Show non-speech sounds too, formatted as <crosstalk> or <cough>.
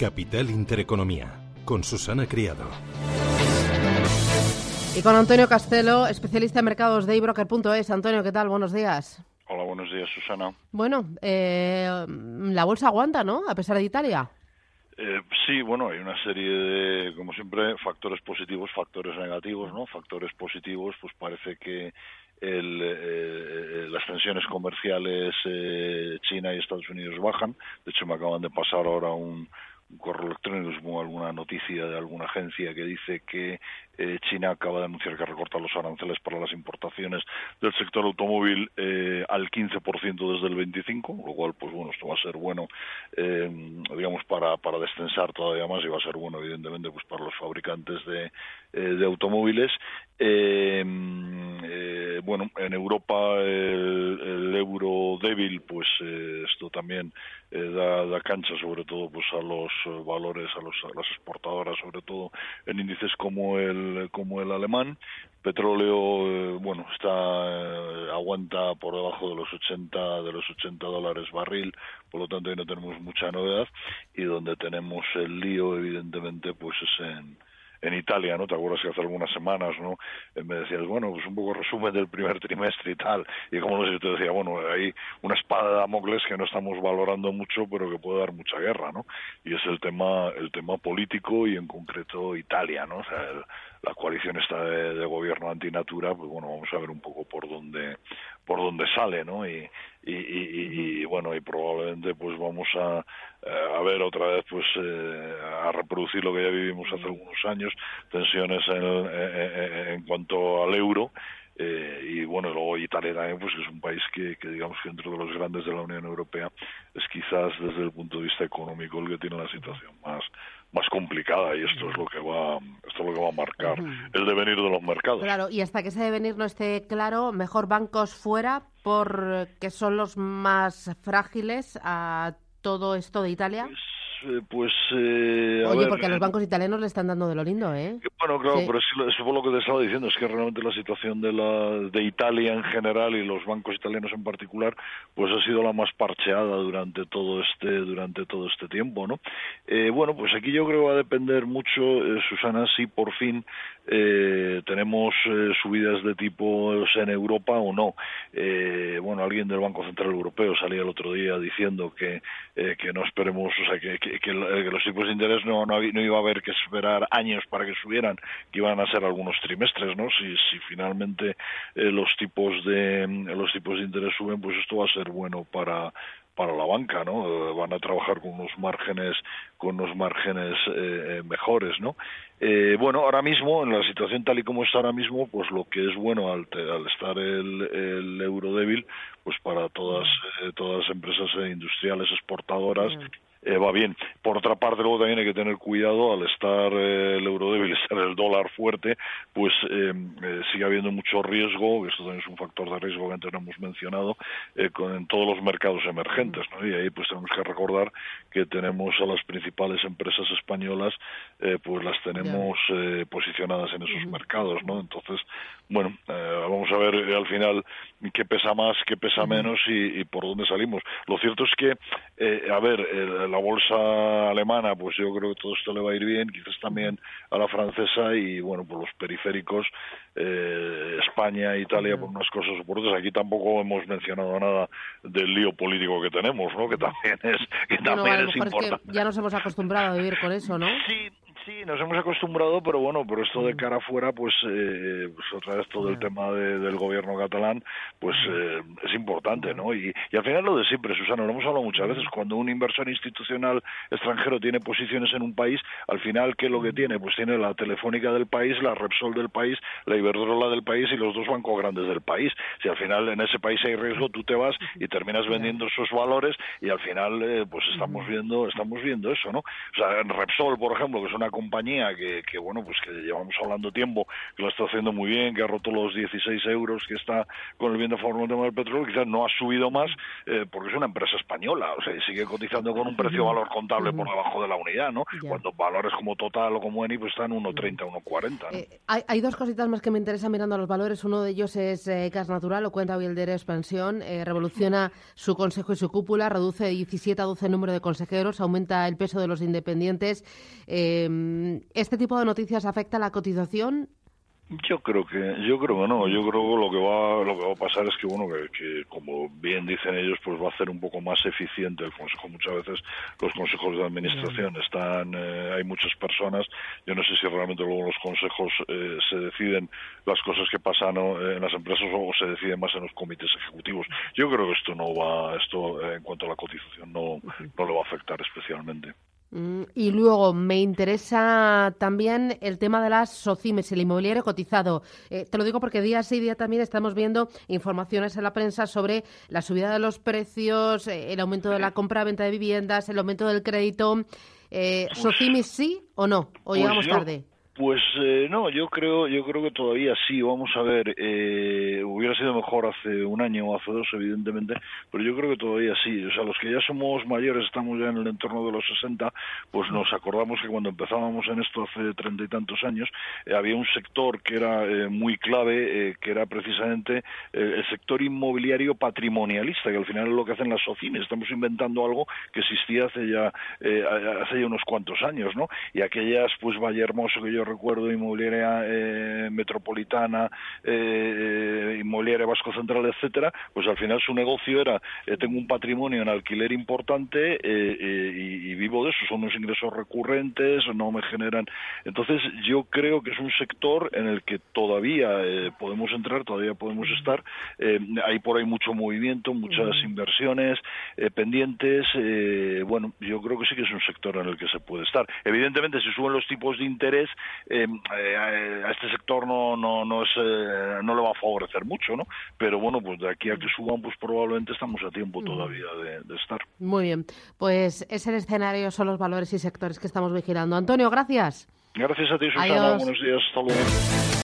Capital Intereconomía, con Susana Criado. Y con Antonio Castelo, especialista en mercados de ebroker.es. Antonio, ¿qué tal? Buenos días. Hola, buenos días, Susana. Bueno, eh, la bolsa aguanta, ¿no? A pesar de Italia. Eh, sí, bueno, hay una serie de, como siempre, factores positivos, factores negativos, ¿no? Factores positivos, pues parece que el, eh, las tensiones comerciales eh, China y Estados Unidos bajan. De hecho, me acaban de pasar ahora un, correo electrónico, supongo alguna noticia de alguna agencia que dice que eh, China acaba de anunciar que recorta los aranceles para las importaciones del sector automóvil eh, al 15% desde el 25, lo cual, pues bueno, esto va a ser bueno, eh, digamos, para, para destensar todavía más y va a ser bueno, evidentemente, pues para los fabricantes de, de automóviles. Bueno, en Europa el, euro débil, pues esto también da, da cancha, sobre todo, pues a los valores, a, los, las exportadoras, sobre todo en índices como el como el alemán. Petróleo, eh, bueno, está eh, aguanta por debajo de los 80 de los 80 dólares barril, por lo tanto ahí no tenemos mucha novedad y donde tenemos el lío, evidentemente, pues es en en Italia, ¿no? ¿Te acuerdas que hace algunas semanas, ¿no? Eh, me decías, bueno, pues un poco resumen del primer <laughs> trimestre y tal. Y como no sé, te decía, bueno, hay una espada de Damocles que no estamos valorando mucho, pero que puede dar mucha guerra, ¿no? Y es el tema, el tema político y en concreto Italia, ¿no? O sea, la coalición está de, gobierno antinatura, pues bueno, vamos a ver un poco por dónde, por dónde sale, ¿no? Y, y, y, y bueno, y probablemente pues vamos a, eh, a ver otra vez pues eh, a reproducir lo que ya vivimos hace algunos años, tensiones en, en, en cuanto al euro eh, y bueno, luego Italia también, pues es un país que, que, digamos que dentro de los grandes de la Unión Europea es quizás desde el punto de vista económico el que tiene la situación más más complicada y esto es lo que va esto es lo que va a marcar el devenir de los mercados. Claro, y hasta que ese devenir no esté claro, mejor bancos fuera porque son los más frágiles a todo esto de Italia. Pues, eh, pues eh, Oye, ver, porque a los bancos italianos le están dando de lo lindo, ¿eh? Bueno, claro, Sí. pero eso, eso fue lo que te estaba diciendo, es que realmente la situación de la de Italia en general y los bancos italianos en particular, pues ha sido la más parcheada durante todo este durante todo este tiempo, ¿no? Eh, bueno, pues aquí yo creo que va a depender mucho, eh, Susana, si por fin eh, tenemos subidas de tipos en Europa o no. Eh, bueno, alguien del Banco Central Europeo salía el otro día diciendo que, que no esperemos, o sea, que, que, que, el- que los tipos de interés no, no, no iba a haber que esperar años para que subieran, que iban a ser algunos trimestres, ¿no? Si, si finalmente eh, los tipos de los tipos de interés suben, pues esto va a ser bueno para para la banca, ¿no? Eh, van a trabajar con unos márgenes con unos márgenes eh, eh, mejores, ¿no? Eh, bueno, ahora mismo en la situación tal y como está ahora mismo, pues lo que es bueno al, al estar el, el euro débil, pues para todas eh, todas las empresas eh, industriales exportadoras eh, va bien. Por otra parte, luego también hay que tener cuidado al estar eh, el euro débil, <laughs> estar el dólar fuerte, pues eh, eh, sigue habiendo mucho riesgo, esto también es un factor de riesgo que antes no hemos mencionado, eh, con, en todos los mercados emergentes, ¿no? Y ahí pues tenemos que recordar que tenemos a las principales empresas españolas, eh, pues las tenemos eh, posicionadas en esos mercados, ¿no? Entonces, bueno, eh, vamos a ver eh, al final qué pesa más, qué pesa menos y, y por dónde salimos. Lo cierto es que, eh, a ver, la bolsa alemana, pues yo creo que todo esto le va a ir bien, quizás también a la francesa y, bueno, por los periféricos, eh, España, Italia, por unas cosas o por otras. Aquí tampoco hemos mencionado nada del lío político que tenemos, ¿no? Que también es, que Bueno, también es importante. que ya nos hemos acostumbrado a vivir con eso, ¿no? Sí, sí, nos hemos acostumbrado, pero bueno, pero esto de cara afuera, pues, eh, pues otra vez todo el tema de- del gobierno catalán, pues eh, es importante, ¿no? Y, y al final lo de siempre, Susana, lo hemos hablado muchas veces, cuando un inversor institucional extranjero tiene posiciones en un país, al final, ¿qué es lo que tiene? Pues tiene la telefónica del país, la Repsol del país, la Iberdrola del país y los dos bancos grandes del país. Si al final en ese país hay riesgo, tú te vas y terminas vendiendo esos valores y al final, eh, pues estamos viendo, estamos viendo eso, ¿no? O sea, en Repsol, por ejemplo, que es una compañía que, que, bueno, pues que llevamos hablando tiempo, que lo está haciendo muy bien, que ha roto los 16 euros, que está con el bien de forma del petróleo, quizás no ha subido más eh, porque es una empresa española, o sea, sigue cotizando con un precio-valor contable por debajo de la unidad, ¿no? Cuando valores como Total o como Eni pues están 1,30, 1,40. ¿no? Eh, hay, hay, dos cositas más que me interesan mirando a los valores. Uno de ellos es eh, Gas Natural, o cuenta Wilder Expansión, eh, revoluciona su consejo y su cúpula, reduce de 17 a 12 el número de consejeros, aumenta el peso de los independientes. ¿Este tipo de noticias afecta a la cotización? Yo creo que yo creo que no. Yo creo que lo que va lo que va a pasar es que bueno que, como bien dicen ellos pues va a hacer un poco más eficiente el consejo. Muchas veces los consejos de administración están eh, hay muchas personas. Yo no sé si realmente luego los consejos eh, se deciden las cosas que pasan eh, en las empresas o se deciden más en los comités ejecutivos. Yo creo que esto no va esto en cuanto a la cotización no no le va a afectar especialmente. Mm, y luego me interesa también el tema de las SOCIMES, el inmobiliario cotizado. Eh, te lo digo porque día sí día también estamos viendo informaciones en la prensa sobre la subida de los precios, eh, el aumento de la compra-venta de viviendas, el aumento del crédito. Eh, pues ¿SOCIMES sí o no? ¿O pues llegamos tarde? Pues eh, no, yo creo, yo creo que todavía sí. Vamos a ver, eh, hubiera sido mejor hace un año o hace dos, evidentemente, pero yo creo que todavía sí. O sea, los que ya somos mayores, estamos ya en el entorno de los 60, pues nos acordamos que cuando empezábamos en esto hace treinta y tantos años, eh, había un sector que era muy clave, que era precisamente el sector inmobiliario patrimonialista, que al final es lo que hacen las SOCIMES. Estamos inventando algo que existía hace ya hace ya unos cuantos años, ¿no? Y aquellas, pues Valle Hermoso que yo recuerdo, inmobiliaria eh, metropolitana, eh, inmobiliaria Vasco Central, etcétera, pues al final su negocio era, eh, tengo un patrimonio en alquiler importante y, vivo de eso, son unos ingresos recurrentes, no me generan. Entonces, yo creo que es un sector en el que todavía podemos entrar, todavía podemos estar. hay por ahí mucho movimiento, muchas inversiones pendientes. bueno, yo creo que sí que es un sector en el que se puede estar. Evidentemente, si suben los tipos de interés, eh, eh, a este sector no no no es eh, no le va a favorecer mucho no pero bueno pues de aquí a que suban pues probablemente estamos a tiempo todavía de, estar. Muy bien. Pues ese escenario son los valores y sectores que estamos vigilando. Antonio gracias. Gracias a ti Susana. Buenos días. Hasta luego